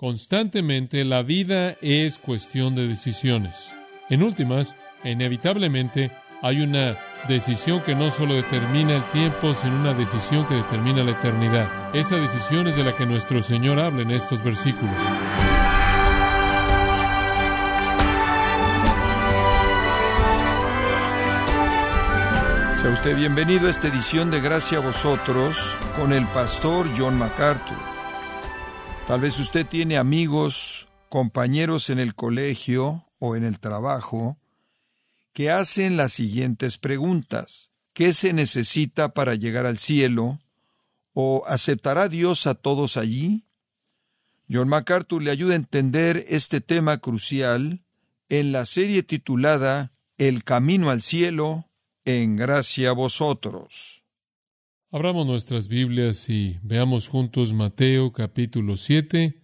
Constantemente la vida es cuestión de decisiones. En últimas, inevitablemente hay una decisión que no solo determina el tiempo, sino una decisión que determina la eternidad. Esa decisión es de la que nuestro Señor habla en estos versículos. Sea usted bienvenido a esta edición de Gracia a vosotros con el pastor John MacArthur. Tal vez usted tiene amigos, compañeros en el colegio o en el trabajo que hacen las siguientes preguntas. ¿Qué se necesita para llegar al cielo? ¿O aceptará Dios a todos allí? John MacArthur le ayuda a entender este tema crucial en la serie titulada El camino al cielo en gracia a vosotros. Abramos nuestras Biblias y veamos juntos Mateo capítulo 7,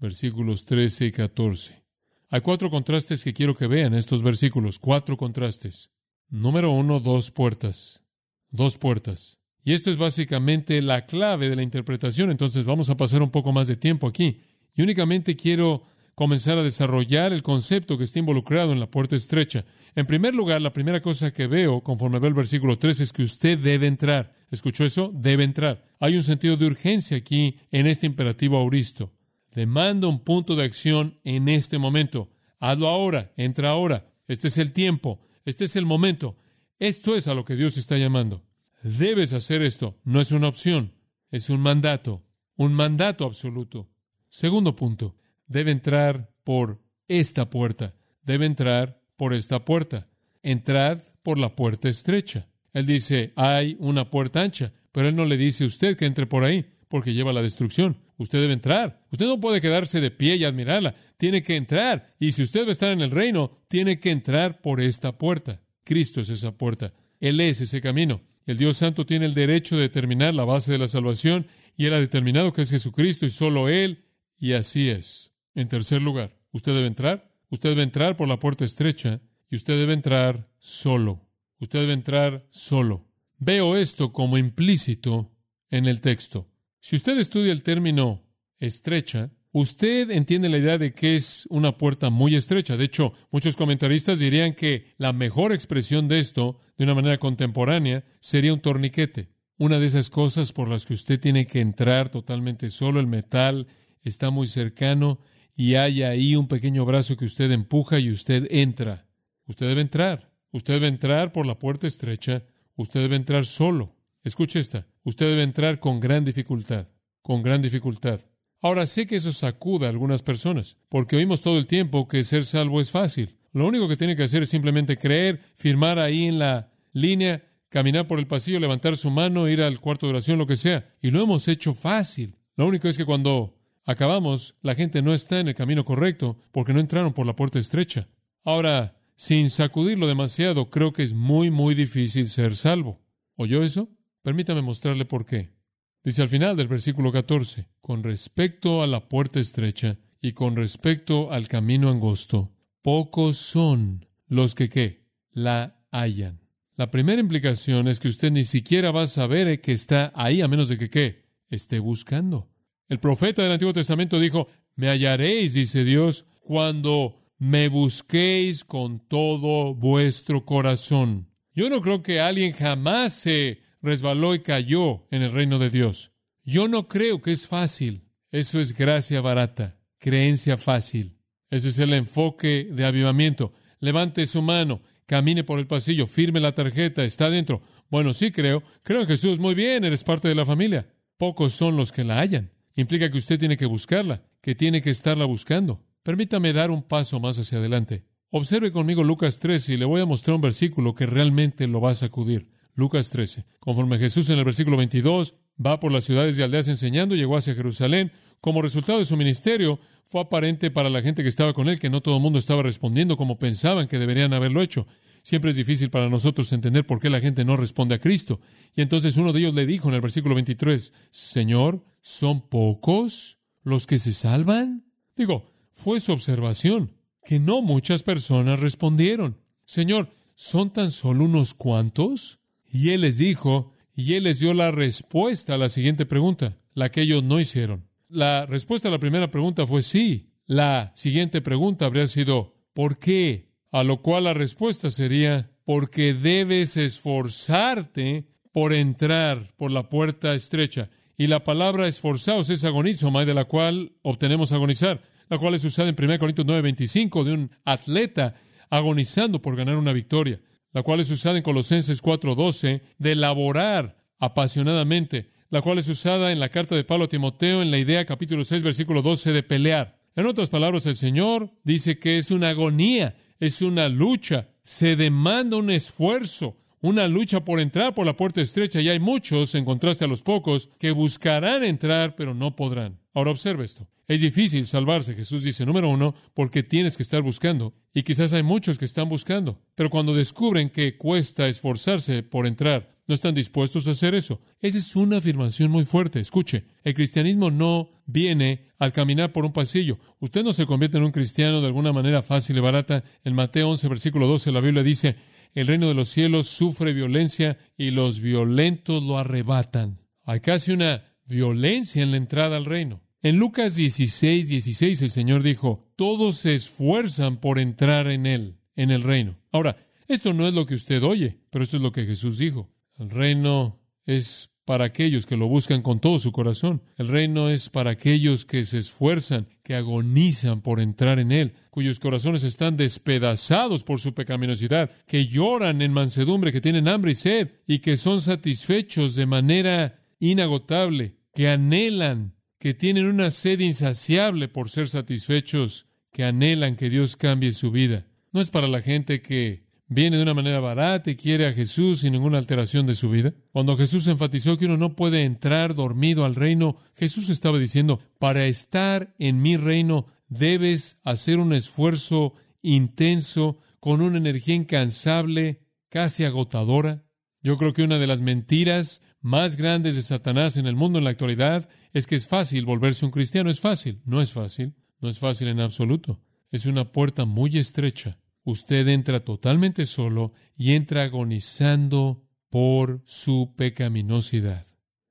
versículos 13 y 14. Hay cuatro contrastes que quiero que vean estos versículos, cuatro contrastes. Número uno, dos puertas. Dos puertas. Y esto es básicamente la clave de la interpretación, entonces vamos a pasar un poco más de tiempo aquí. Y únicamente quiero comenzar a desarrollar el concepto que está involucrado en la puerta estrecha. En primer lugar, la primera cosa que veo conforme veo el versículo 3 es que usted debe entrar. ¿Escuchó eso? Debe entrar. Hay un sentido de urgencia aquí en este imperativo auristo. Demanda un punto de acción en este momento. Hazlo ahora, entra ahora. Este es el tiempo, este es el momento. Esto es a lo que Dios está llamando. Debes hacer esto. No es una opción, es un mandato, un mandato absoluto. Segundo punto, debe entrar por esta puerta. Debe entrar por esta puerta. Entrad por la puerta estrecha. Él dice, hay una puerta ancha, pero él no le dice a usted que entre por ahí, porque lleva la destrucción. Usted debe entrar. Usted no puede quedarse de pie y admirarla. Tiene que entrar. Y si usted va a estar en el reino, tiene que entrar por esta puerta. Cristo es esa puerta. Él es ese camino. El Dios Santo tiene el derecho de determinar la base de la salvación y Él ha determinado que es Jesucristo y solo Él. Y así es. En tercer lugar, usted debe entrar, usted debe entrar por la puerta estrecha y usted debe entrar solo. Usted debe entrar solo. Veo esto como implícito en el texto. Si usted estudia el término estrecha, usted entiende la idea de que es una puerta muy estrecha. De hecho, muchos comentaristas dirían que la mejor expresión de esto, de una manera contemporánea, sería un torniquete. Una de esas cosas por las que usted tiene que entrar totalmente solo, el metal está muy cercano y hay ahí un pequeño brazo que usted empuja y usted entra. Usted debe entrar. Usted debe entrar por la puerta estrecha. Usted debe entrar solo. Escuche esta. Usted debe entrar con gran dificultad. Con gran dificultad. Ahora sé que eso sacuda a algunas personas, porque oímos todo el tiempo que ser salvo es fácil. Lo único que tiene que hacer es simplemente creer, firmar ahí en la línea, caminar por el pasillo, levantar su mano, ir al cuarto de oración, lo que sea. Y lo hemos hecho fácil. Lo único es que cuando acabamos, la gente no está en el camino correcto porque no entraron por la puerta estrecha. Ahora, sin sacudirlo demasiado, creo que es muy, muy difícil ser salvo. ¿Oyó eso? Permítame mostrarle por qué. Dice al final del versículo 14, con respecto a la puerta estrecha y con respecto al camino angosto, pocos son los que qué, la hallan. La primera implicación es que usted ni siquiera va a saber que está ahí a menos de que qué, esté buscando. El profeta del Antiguo Testamento dijo, me hallaréis, dice Dios, cuando me busquéis con todo vuestro corazón. Yo no creo que alguien jamás se resbaló y cayó en el reino de Dios. Yo no creo que es fácil. Eso es gracia barata, creencia fácil. Ese es el enfoque de avivamiento. Levante su mano, camine por el pasillo, firme la tarjeta, está dentro. Bueno, sí creo. Creo en Jesús. Muy bien, eres parte de la familia. Pocos son los que la hallan implica que usted tiene que buscarla, que tiene que estarla buscando. Permítame dar un paso más hacia adelante. Observe conmigo Lucas 13 y le voy a mostrar un versículo que realmente lo va a sacudir. Lucas 13. Conforme Jesús en el versículo 22 va por las ciudades y aldeas enseñando, llegó hacia Jerusalén. Como resultado de su ministerio, fue aparente para la gente que estaba con él que no todo el mundo estaba respondiendo como pensaban que deberían haberlo hecho. Siempre es difícil para nosotros entender por qué la gente no responde a Cristo. Y entonces uno de ellos le dijo en el versículo 23, Señor, ¿son pocos los que se salvan? Digo, fue su observación, que no muchas personas respondieron. Señor, ¿son tan solo unos cuantos? Y él les dijo, y él les dio la respuesta a la siguiente pregunta, la que ellos no hicieron. la respuesta a la primera pregunta fue sí. La siguiente pregunta habría sido ¿por qué? A lo cual la respuesta sería porque debes esforzarte por entrar por la puerta estrecha. Y la palabra esforzaos es agonizomai, de la cual obtenemos agonizar, la cual es usada en 1 Corintios 9:25 de un atleta agonizando por ganar una victoria, la cual es usada en Colosenses 4:12 de laborar apasionadamente, la cual es usada en la carta de Pablo a Timoteo en la idea capítulo 6 versículo 12 de pelear. En otras palabras, el Señor dice que es una agonía, es una lucha, se demanda un esfuerzo, una lucha por entrar por la puerta estrecha y hay muchos, en contraste a los pocos, que buscarán entrar pero no podrán. Ahora observa esto. Es difícil salvarse, Jesús dice, número uno, porque tienes que estar buscando. Y quizás hay muchos que están buscando. Pero cuando descubren que cuesta esforzarse por entrar, no están dispuestos a hacer eso. Esa es una afirmación muy fuerte. Escuche, el cristianismo no viene al caminar por un pasillo. Usted no se convierte en un cristiano de alguna manera fácil y barata. En Mateo 11, versículo 12, la Biblia dice, el reino de los cielos sufre violencia y los violentos lo arrebatan. Hay casi una violencia en la entrada al reino. En Lucas 16, 16 el Señor dijo, todos se esfuerzan por entrar en él, en el reino. Ahora, esto no es lo que usted oye, pero esto es lo que Jesús dijo. El reino es para aquellos que lo buscan con todo su corazón. El reino es para aquellos que se esfuerzan, que agonizan por entrar en él, cuyos corazones están despedazados por su pecaminosidad, que lloran en mansedumbre, que tienen hambre y sed y que son satisfechos de manera inagotable, que anhelan, que tienen una sed insaciable por ser satisfechos, que anhelan que Dios cambie su vida. No es para la gente que viene de una manera barata y quiere a Jesús sin ninguna alteración de su vida. Cuando Jesús enfatizó que uno no puede entrar dormido al reino, Jesús estaba diciendo, para estar en mi reino debes hacer un esfuerzo intenso, con una energía incansable, casi agotadora. Yo creo que una de las mentiras más grandes de Satanás en el mundo en la actualidad es que es fácil volverse un cristiano. Es fácil. No es fácil. No es fácil en absoluto. Es una puerta muy estrecha usted entra totalmente solo y entra agonizando por su pecaminosidad.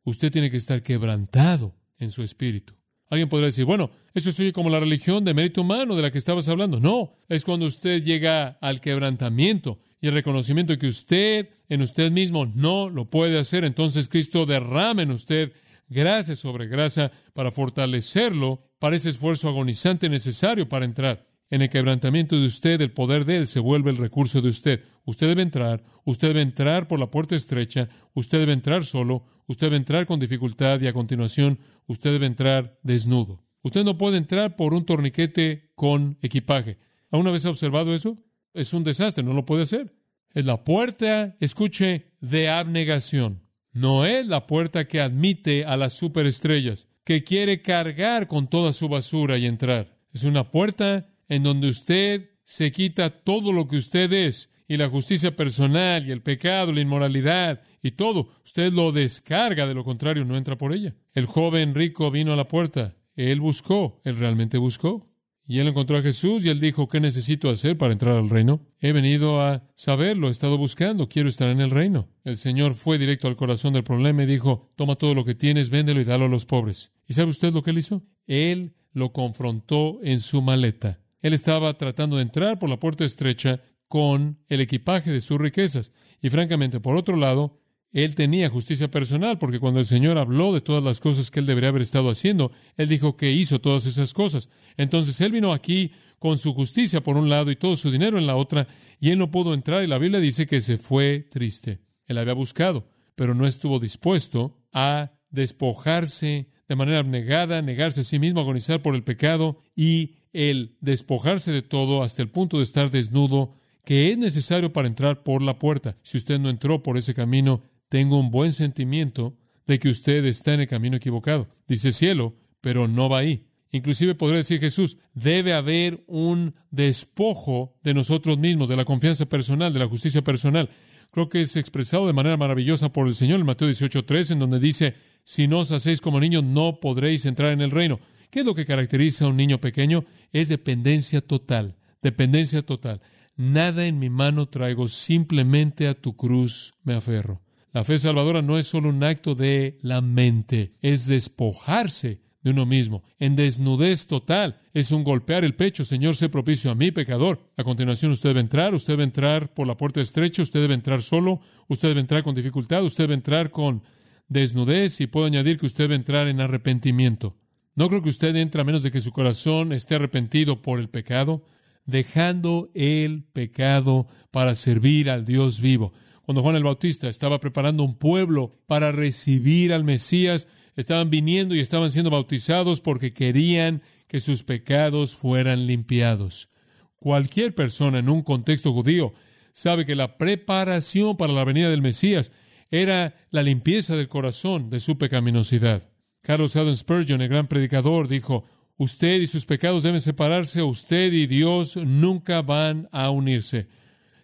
Usted tiene que estar quebrantado en su espíritu. Alguien podría decir, bueno, eso es como la religión de mérito humano de la que estabas hablando. No, es cuando usted llega al quebrantamiento y el reconocimiento de que usted en usted mismo no lo puede hacer. Entonces Cristo derrama en usted gracia sobre gracia para fortalecerlo para ese esfuerzo agonizante necesario para entrar. En el quebrantamiento de usted, el poder de Él se vuelve el recurso de usted. Usted debe entrar, usted debe entrar por la puerta estrecha, usted debe entrar solo, usted debe entrar con dificultad y a continuación usted debe entrar desnudo. Usted no puede entrar por un torniquete con equipaje. ¿Alguna vez ha observado eso? Es un desastre, no lo puede hacer. Es la puerta, escuche, de abnegación. No es la puerta que admite a las superestrellas, que quiere cargar con toda su basura y entrar. Es una puerta en donde usted se quita todo lo que usted es y la justicia personal y el pecado, la inmoralidad y todo, usted lo descarga, de lo contrario no entra por ella. El joven rico vino a la puerta, él buscó, él realmente buscó. Y él encontró a Jesús y él dijo, ¿qué necesito hacer para entrar al reino? He venido a saberlo, he estado buscando, quiero estar en el reino. El Señor fue directo al corazón del problema y dijo, toma todo lo que tienes, véndelo y dalo a los pobres. ¿Y sabe usted lo que él hizo? Él lo confrontó en su maleta. Él estaba tratando de entrar por la puerta estrecha con el equipaje de sus riquezas. Y francamente, por otro lado, él tenía justicia personal, porque cuando el Señor habló de todas las cosas que él debería haber estado haciendo, él dijo que hizo todas esas cosas. Entonces él vino aquí con su justicia por un lado y todo su dinero en la otra, y él no pudo entrar, y la Biblia dice que se fue triste. Él había buscado, pero no estuvo dispuesto a despojarse de manera abnegada, negarse a sí mismo, agonizar por el pecado y el despojarse de todo hasta el punto de estar desnudo, que es necesario para entrar por la puerta. Si usted no entró por ese camino, tengo un buen sentimiento de que usted está en el camino equivocado. Dice cielo, pero no va ahí. Inclusive podría decir Jesús, debe haber un despojo de nosotros mismos, de la confianza personal, de la justicia personal. Creo que es expresado de manera maravillosa por el Señor en Mateo 18.3, en donde dice, si no os hacéis como niños, no podréis entrar en el reino. ¿Qué es lo que caracteriza a un niño pequeño? Es dependencia total, dependencia total. Nada en mi mano traigo, simplemente a tu cruz me aferro. La fe salvadora no es solo un acto de la mente, es despojarse de uno mismo, en desnudez total. Es un golpear el pecho, Señor, sé propicio a mí, pecador. A continuación usted debe entrar, usted debe entrar por la puerta estrecha, usted debe entrar solo, usted debe entrar con dificultad, usted debe entrar con desnudez y puedo añadir que usted debe entrar en arrepentimiento. No creo que usted entre a menos de que su corazón esté arrepentido por el pecado, dejando el pecado para servir al Dios vivo. Cuando Juan el Bautista estaba preparando un pueblo para recibir al Mesías, estaban viniendo y estaban siendo bautizados porque querían que sus pecados fueran limpiados. Cualquier persona en un contexto judío sabe que la preparación para la venida del Mesías era la limpieza del corazón de su pecaminosidad. Carlos Haddon Spurgeon, el gran predicador, dijo, usted y sus pecados deben separarse, usted y Dios nunca van a unirse.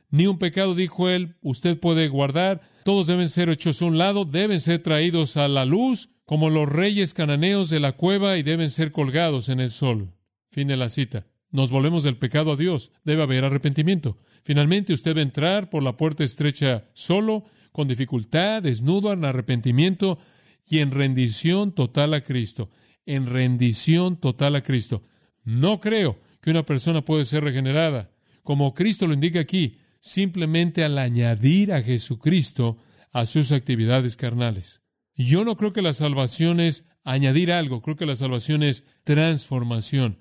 Ni un pecado, dijo él, usted puede guardar, todos deben ser hechos a un lado, deben ser traídos a la luz, como los reyes cananeos de la cueva y deben ser colgados en el sol. Fin de la cita. Nos volvemos del pecado a Dios. Debe haber arrepentimiento. Finalmente, usted debe entrar por la puerta estrecha solo, con dificultad, desnudo, en arrepentimiento y en rendición total a Cristo. En rendición total a Cristo. No creo que una persona puede ser regenerada, como Cristo lo indica aquí, simplemente al añadir a Jesucristo a sus actividades carnales. Yo no creo que la salvación es añadir algo, creo que la salvación es transformación.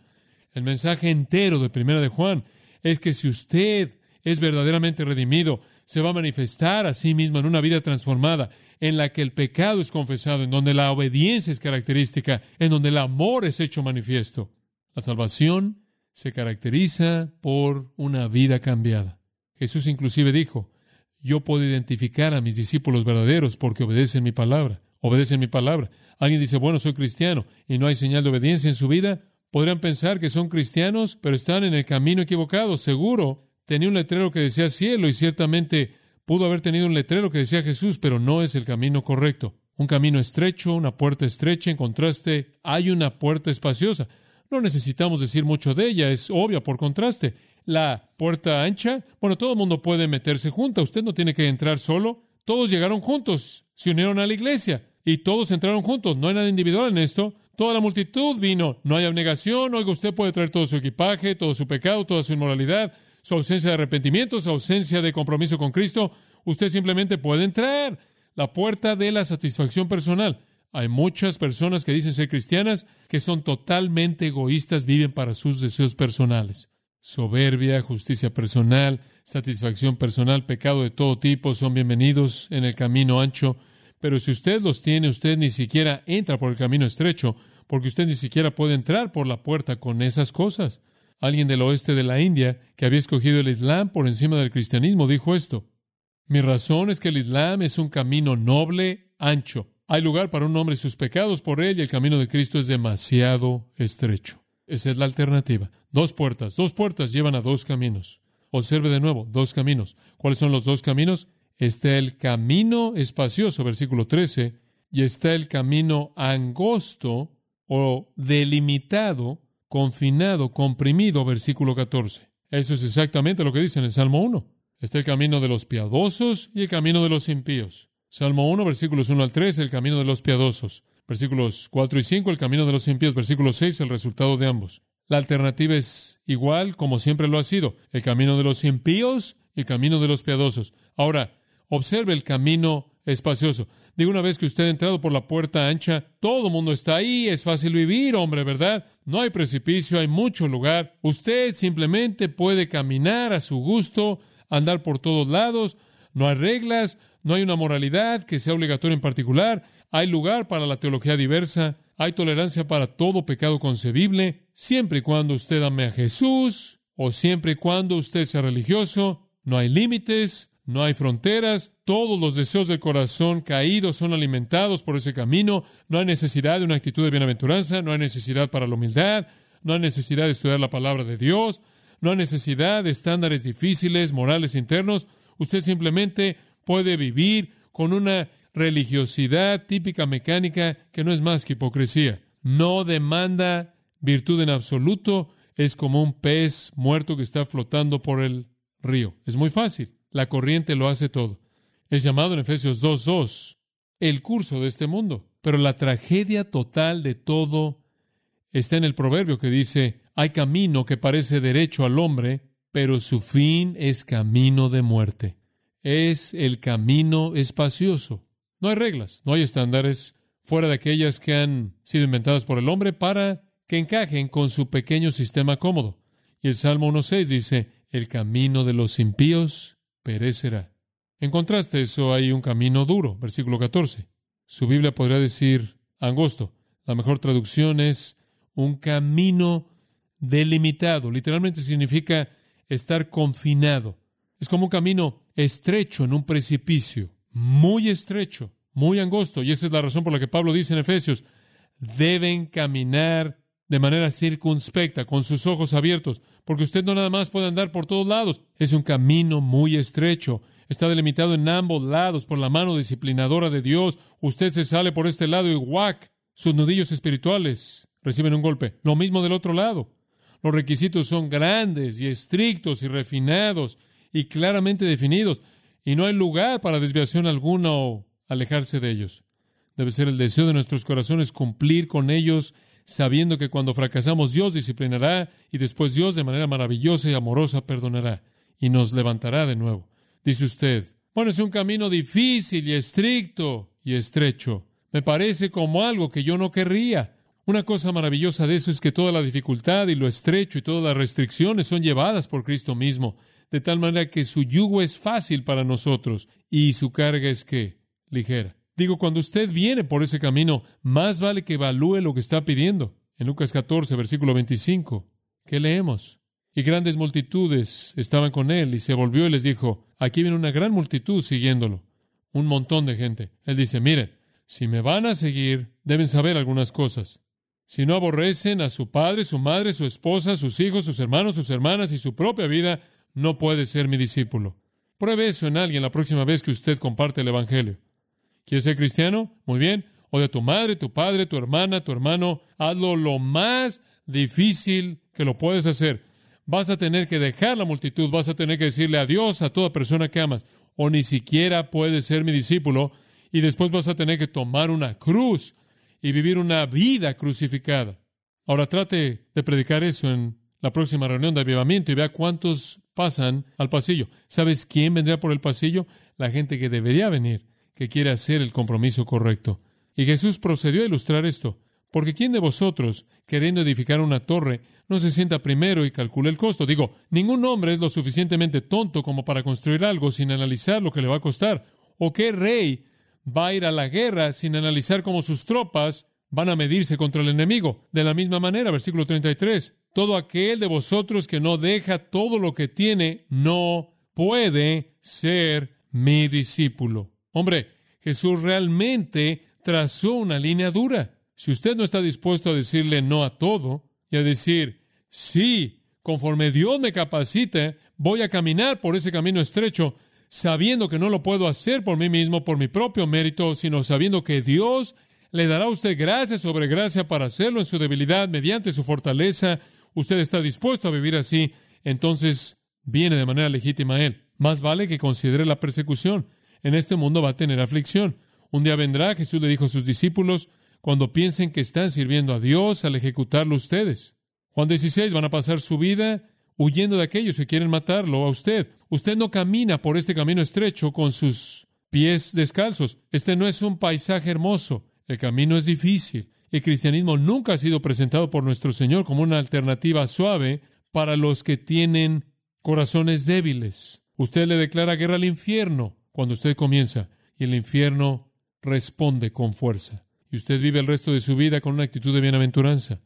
El mensaje entero de Primera de Juan es que si usted es verdaderamente redimido, se va a manifestar a sí mismo en una vida transformada, en la que el pecado es confesado, en donde la obediencia es característica, en donde el amor es hecho manifiesto. La salvación se caracteriza por una vida cambiada. Jesús inclusive dijo, yo puedo identificar a mis discípulos verdaderos porque obedecen mi palabra. Obedecen mi palabra. Alguien dice, bueno, soy cristiano y no hay señal de obediencia en su vida. Podrían pensar que son cristianos, pero están en el camino equivocado. Seguro tenía un letrero que decía cielo y ciertamente pudo haber tenido un letrero que decía Jesús, pero no es el camino correcto. Un camino estrecho, una puerta estrecha, en contraste, hay una puerta espaciosa. No necesitamos decir mucho de ella, es obvia por contraste la puerta ancha, bueno, todo el mundo puede meterse junto. Usted no tiene que entrar solo. Todos llegaron juntos, se unieron a la iglesia y todos entraron juntos. No hay nada individual en esto. Toda la multitud vino. No hay abnegación. Oiga, usted puede traer todo su equipaje, todo su pecado, toda su inmoralidad, su ausencia de arrepentimiento, su ausencia de compromiso con Cristo. Usted simplemente puede entrar. La puerta de la satisfacción personal. Hay muchas personas que dicen ser cristianas que son totalmente egoístas, viven para sus deseos personales soberbia, justicia personal, satisfacción personal, pecado de todo tipo, son bienvenidos en el camino ancho. Pero si usted los tiene, usted ni siquiera entra por el camino estrecho, porque usted ni siquiera puede entrar por la puerta con esas cosas. Alguien del oeste de la India, que había escogido el Islam por encima del cristianismo, dijo esto. Mi razón es que el Islam es un camino noble, ancho. Hay lugar para un hombre y sus pecados por él, y el camino de Cristo es demasiado estrecho. Esa es la alternativa. Dos puertas. Dos puertas llevan a dos caminos. Observe de nuevo, dos caminos. ¿Cuáles son los dos caminos? Está el camino espacioso, versículo 13, y está el camino angosto o delimitado, confinado, comprimido, versículo 14. Eso es exactamente lo que dice en el Salmo 1. Está el camino de los piadosos y el camino de los impíos. Salmo 1, versículos 1 al 3, el camino de los piadosos. Versículos 4 y 5, el camino de los impíos. Versículo 6, el resultado de ambos. La alternativa es igual como siempre lo ha sido, el camino de los impíos y el camino de los piadosos. Ahora, observe el camino espacioso. Digo, una vez que usted ha entrado por la puerta ancha, todo el mundo está ahí, es fácil vivir, hombre, ¿verdad? No hay precipicio, hay mucho lugar. Usted simplemente puede caminar a su gusto, andar por todos lados, no hay reglas, no hay una moralidad que sea obligatoria en particular, hay lugar para la teología diversa, hay tolerancia para todo pecado concebible, siempre y cuando usted ame a Jesús o siempre y cuando usted sea religioso. No hay límites, no hay fronteras, todos los deseos del corazón caídos son alimentados por ese camino. No hay necesidad de una actitud de bienaventuranza, no hay necesidad para la humildad, no hay necesidad de estudiar la palabra de Dios, no hay necesidad de estándares difíciles, morales internos. Usted simplemente puede vivir con una religiosidad típica mecánica que no es más que hipocresía. No demanda virtud en absoluto, es como un pez muerto que está flotando por el río. Es muy fácil, la corriente lo hace todo. Es llamado en Efesios 2.2 el curso de este mundo. Pero la tragedia total de todo está en el proverbio que dice, hay camino que parece derecho al hombre, pero su fin es camino de muerte. Es el camino espacioso. No hay reglas, no hay estándares fuera de aquellas que han sido inventadas por el hombre para que encajen con su pequeño sistema cómodo. Y el Salmo 1.6 dice, el camino de los impíos perecerá. En contraste, eso hay un camino duro, versículo 14. Su Biblia podría decir angosto. La mejor traducción es un camino delimitado. Literalmente significa estar confinado. Es como un camino estrecho en un precipicio, muy estrecho, muy angosto. Y esa es la razón por la que Pablo dice en Efesios, deben caminar de manera circunspecta, con sus ojos abiertos, porque usted no nada más puede andar por todos lados. Es un camino muy estrecho. Está delimitado en ambos lados por la mano disciplinadora de Dios. Usted se sale por este lado y ¡guac! Sus nudillos espirituales reciben un golpe. Lo mismo del otro lado. Los requisitos son grandes y estrictos y refinados y claramente definidos, y no hay lugar para desviación alguna o alejarse de ellos. Debe ser el deseo de nuestros corazones cumplir con ellos, sabiendo que cuando fracasamos Dios disciplinará y después Dios de manera maravillosa y amorosa perdonará y nos levantará de nuevo. Dice usted, bueno, es un camino difícil y estricto y estrecho. Me parece como algo que yo no querría. Una cosa maravillosa de eso es que toda la dificultad y lo estrecho y todas las restricciones son llevadas por Cristo mismo, de tal manera que su yugo es fácil para nosotros y su carga es que ligera. Digo, cuando usted viene por ese camino, más vale que evalúe lo que está pidiendo. En Lucas 14, versículo 25, ¿qué leemos? Y grandes multitudes estaban con él y se volvió y les dijo, aquí viene una gran multitud siguiéndolo, un montón de gente. Él dice, miren, si me van a seguir, deben saber algunas cosas. Si no aborrecen a su padre, su madre, su esposa, sus hijos, sus hermanos, sus hermanas y su propia vida, no puede ser mi discípulo. Pruebe eso en alguien la próxima vez que usted comparte el Evangelio. ¿Quieres ser cristiano? Muy bien. O de tu madre, tu padre, tu hermana, tu hermano. Hazlo lo más difícil que lo puedes hacer. Vas a tener que dejar la multitud, vas a tener que decirle adiós a toda persona que amas. O ni siquiera puedes ser mi discípulo. Y después vas a tener que tomar una cruz y vivir una vida crucificada. Ahora trate de predicar eso en la próxima reunión de avivamiento y vea cuántos pasan al pasillo. ¿Sabes quién vendrá por el pasillo? La gente que debería venir, que quiere hacer el compromiso correcto. Y Jesús procedió a ilustrar esto. Porque ¿quién de vosotros, queriendo edificar una torre, no se sienta primero y calcula el costo? Digo, ningún hombre es lo suficientemente tonto como para construir algo sin analizar lo que le va a costar. ¿O qué rey va a ir a la guerra sin analizar cómo sus tropas van a medirse contra el enemigo. De la misma manera, versículo 33, todo aquel de vosotros que no deja todo lo que tiene, no puede ser mi discípulo. Hombre, Jesús realmente trazó una línea dura. Si usted no está dispuesto a decirle no a todo y a decir, sí, conforme Dios me capacite, voy a caminar por ese camino estrecho, sabiendo que no lo puedo hacer por mí mismo, por mi propio mérito, sino sabiendo que Dios le dará a usted gracia sobre gracia para hacerlo en su debilidad, mediante su fortaleza. Usted está dispuesto a vivir así, entonces viene de manera legítima a Él. Más vale que considere la persecución. En este mundo va a tener aflicción. Un día vendrá, Jesús le dijo a sus discípulos, cuando piensen que están sirviendo a Dios al ejecutarlo ustedes. Juan 16, van a pasar su vida huyendo de aquellos que quieren matarlo a usted. Usted no camina por este camino estrecho con sus pies descalzos. Este no es un paisaje hermoso. El camino es difícil. El cristianismo nunca ha sido presentado por nuestro Señor como una alternativa suave para los que tienen corazones débiles. Usted le declara guerra al infierno cuando usted comienza y el infierno responde con fuerza. Y usted vive el resto de su vida con una actitud de bienaventuranza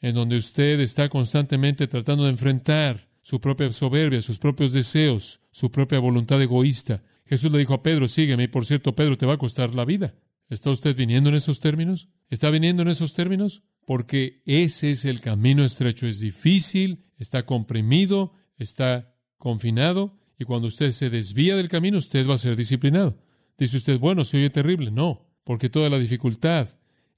en donde usted está constantemente tratando de enfrentar su propia soberbia, sus propios deseos, su propia voluntad egoísta. Jesús le dijo a Pedro, sígueme, y por cierto, Pedro, te va a costar la vida. ¿Está usted viniendo en esos términos? ¿Está viniendo en esos términos? Porque ese es el camino estrecho, es difícil, está comprimido, está confinado, y cuando usted se desvía del camino, usted va a ser disciplinado. Dice usted, bueno, se oye terrible. No, porque toda la dificultad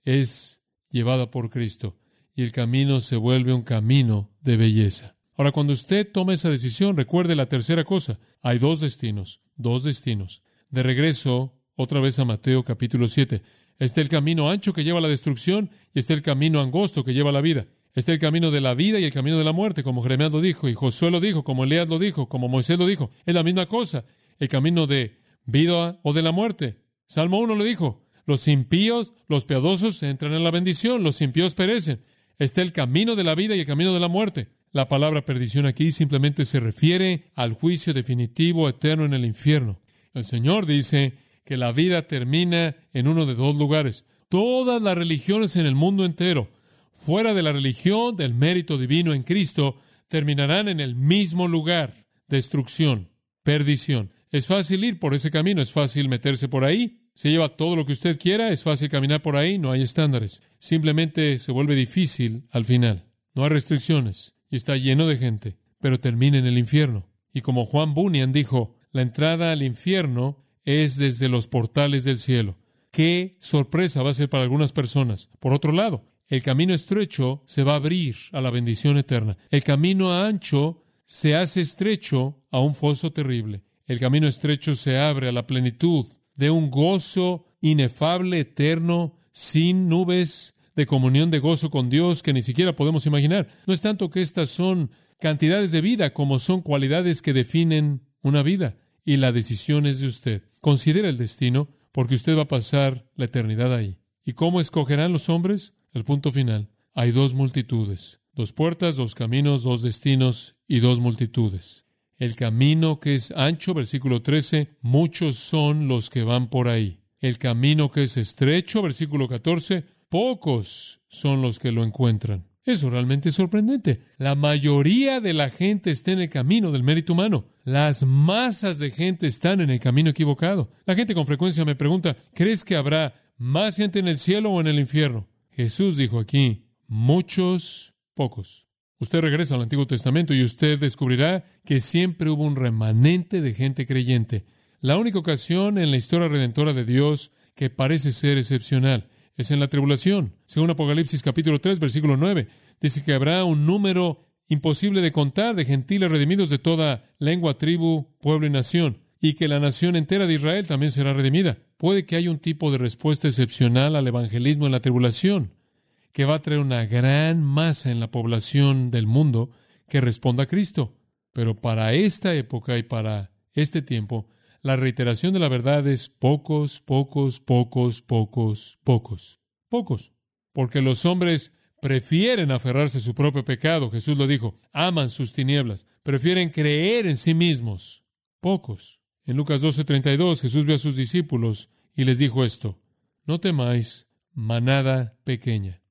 es llevada por Cristo y el camino se vuelve un camino de belleza. Ahora, cuando usted toma esa decisión, recuerde la tercera cosa. Hay dos destinos, dos destinos. De regreso, otra vez a Mateo capítulo 7. Está el camino ancho que lleva a la destrucción y está el camino angosto que lleva a la vida. Está el camino de la vida y el camino de la muerte, como Jeremías lo dijo, y Josué lo dijo, como Elías lo dijo, como Moisés lo dijo. Es la misma cosa. El camino de vida o de la muerte. Salmo 1 lo dijo. Los impíos, los piadosos entran en la bendición, los impíos perecen. Está el camino de la vida y el camino de la muerte. La palabra perdición aquí simplemente se refiere al juicio definitivo eterno en el infierno. El Señor dice que la vida termina en uno de dos lugares. Todas las religiones en el mundo entero, fuera de la religión del mérito divino en Cristo, terminarán en el mismo lugar, destrucción, perdición. Es fácil ir por ese camino, es fácil meterse por ahí, se lleva todo lo que usted quiera, es fácil caminar por ahí, no hay estándares. Simplemente se vuelve difícil al final. No hay restricciones y está lleno de gente, pero termina en el infierno. Y como Juan Bunyan dijo, la entrada al infierno es desde los portales del cielo. Qué sorpresa va a ser para algunas personas. Por otro lado, el camino estrecho se va a abrir a la bendición eterna. El camino ancho se hace estrecho a un foso terrible. El camino estrecho se abre a la plenitud de un gozo inefable, eterno, sin nubes de comunión de gozo con Dios que ni siquiera podemos imaginar. No es tanto que estas son cantidades de vida como son cualidades que definen una vida. Y la decisión es de usted. Considera el destino porque usted va a pasar la eternidad ahí. ¿Y cómo escogerán los hombres? El punto final. Hay dos multitudes, dos puertas, dos caminos, dos destinos y dos multitudes. El camino que es ancho, versículo 13, muchos son los que van por ahí. El camino que es estrecho, versículo 14, pocos son los que lo encuentran. Eso realmente es sorprendente. La mayoría de la gente está en el camino del mérito humano. Las masas de gente están en el camino equivocado. La gente con frecuencia me pregunta, ¿crees que habrá más gente en el cielo o en el infierno? Jesús dijo aquí, muchos, pocos. Usted regresa al Antiguo Testamento y usted descubrirá que siempre hubo un remanente de gente creyente. La única ocasión en la historia redentora de Dios que parece ser excepcional es en la tribulación. Según Apocalipsis capítulo 3, versículo 9, dice que habrá un número imposible de contar de gentiles redimidos de toda lengua, tribu, pueblo y nación, y que la nación entera de Israel también será redimida. Puede que haya un tipo de respuesta excepcional al evangelismo en la tribulación, que va a traer una gran masa en la población del mundo que responda a Cristo. Pero para esta época y para este tiempo, la reiteración de la verdad es pocos, pocos, pocos, pocos, pocos, pocos. Porque los hombres prefieren aferrarse a su propio pecado, Jesús lo dijo, aman sus tinieblas, prefieren creer en sí mismos. Pocos. En Lucas 12:32 Jesús vio a sus discípulos y les dijo esto, no temáis, manada pequeña.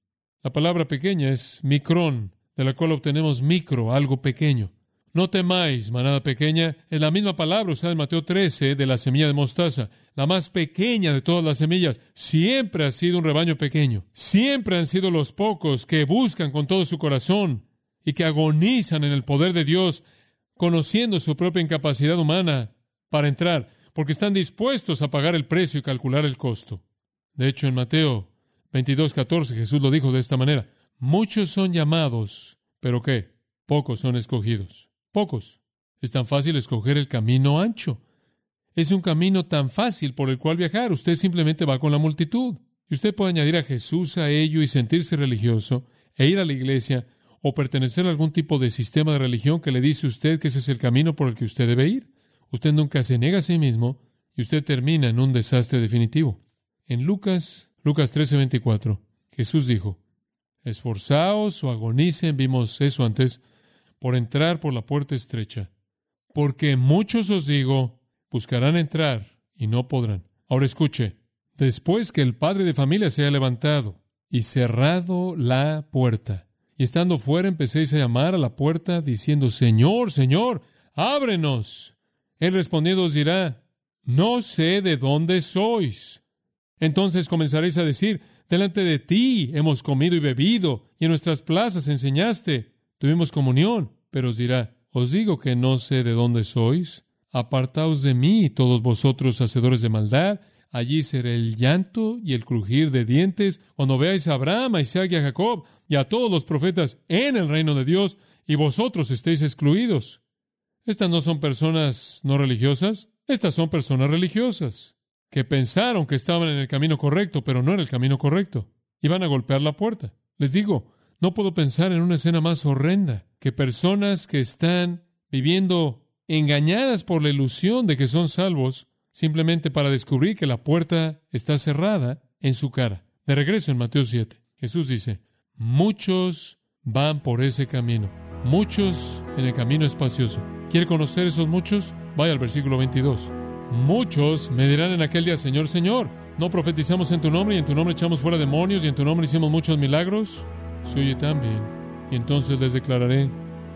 La palabra pequeña es micrón, de la cual obtenemos micro, algo pequeño. No temáis, manada pequeña, es la misma palabra usada en Mateo 13 de la semilla de mostaza, la más pequeña de todas las semillas. Siempre ha sido un rebaño pequeño. Siempre han sido los pocos que buscan con todo su corazón y que agonizan en el poder de Dios, conociendo su propia incapacidad humana para entrar, porque están dispuestos a pagar el precio y calcular el costo. De hecho, en Mateo 22, 14, Jesús lo dijo de esta manera. Muchos son llamados, pero ¿qué? Pocos son escogidos. Pocos. Es tan fácil escoger el camino ancho. Es un camino tan fácil por el cual viajar. Usted simplemente va con la multitud. Y usted puede añadir a Jesús a ello y sentirse religioso, e ir a la iglesia, o pertenecer a algún tipo de sistema de religión que le dice a usted que ese es el camino por el que usted debe ir. Usted nunca se niega a sí mismo y usted termina en un desastre definitivo. En Lucas, Lucas 13:24, Jesús dijo, Esforzaos o agonicen, vimos eso antes, por entrar por la puerta estrecha. Porque muchos os digo, buscarán entrar y no podrán. Ahora escuche, después que el padre de familia se haya levantado y cerrado la puerta, y estando fuera empecéis a llamar a la puerta diciendo, Señor, Señor, ábrenos. Él respondiendo os dirá, no sé de dónde sois. Entonces comenzaréis a decir, delante de ti hemos comido y bebido, y en nuestras plazas enseñaste. Tuvimos comunión, pero os dirá, os digo que no sé de dónde sois. Apartaos de mí, todos vosotros hacedores de maldad. Allí será el llanto y el crujir de dientes cuando veáis a Abraham, a Isaac y a Jacob y a todos los profetas en el reino de Dios y vosotros estéis excluidos. Estas no son personas no religiosas, estas son personas religiosas. que pensaron que estaban en el camino correcto, pero no era el camino correcto. Iban a golpear la puerta. Les digo, no puedo pensar en una escena más horrenda que personas que están viviendo engañadas por la ilusión de que son salvos simplemente para descubrir que la puerta está cerrada en su cara. De regreso en Mateo 7, Jesús dice, muchos van por ese camino, muchos en el camino espacioso. ¿Quiere conocer esos muchos? Vaya al versículo 22. Muchos me dirán en aquel día, Señor, Señor, ¿no profetizamos en tu nombre y en tu nombre echamos fuera demonios y en tu nombre hicimos muchos milagros? Se oye también. Y entonces les declararé,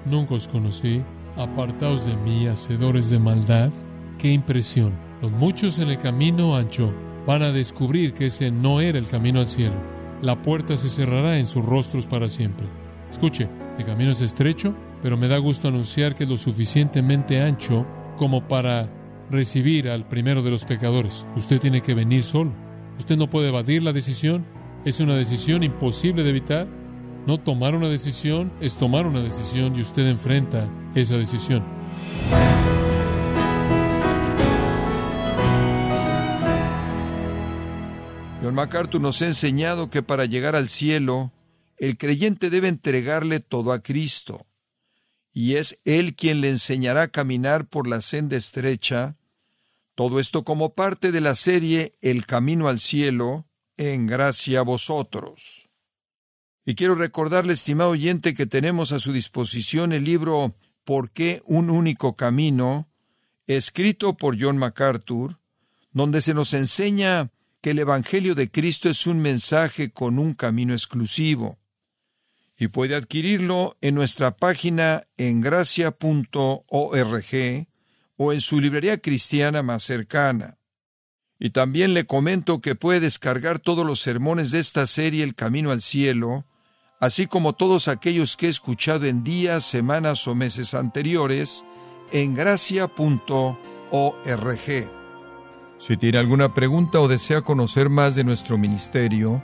nunca os conocí, apartaos de mí, hacedores de maldad. Qué impresión. Los muchos en el camino ancho van a descubrir que ese no era el camino al cielo. La puerta se cerrará en sus rostros para siempre. Escuche, el camino es estrecho, pero me da gusto anunciar que es lo suficientemente ancho como para recibir al primero de los pecadores. Usted tiene que venir solo. Usted no puede evadir la decisión. Es una decisión imposible de evitar. No tomar una decisión es tomar una decisión y usted enfrenta esa decisión. John MacArthur nos ha enseñado que para llegar al cielo, el creyente debe entregarle todo a Cristo, y es Él quien le enseñará a caminar por la senda estrecha, todo esto como parte de la serie El Camino al Cielo, en gracia a vosotros. Y quiero recordarle, estimado oyente, que tenemos a su disposición el libro ¿Por qué un único camino?, escrito por John MacArthur, donde se nos enseña que el Evangelio de Cristo es un mensaje con un camino exclusivo. Y puede adquirirlo en nuestra página en gracia.org o en su librería cristiana más cercana. Y también le comento que puede descargar todos los sermones de esta serie El Camino al Cielo, así como todos aquellos que he escuchado en días, semanas o meses anteriores, en gracia.org. Si tiene alguna pregunta o desea conocer más de nuestro ministerio,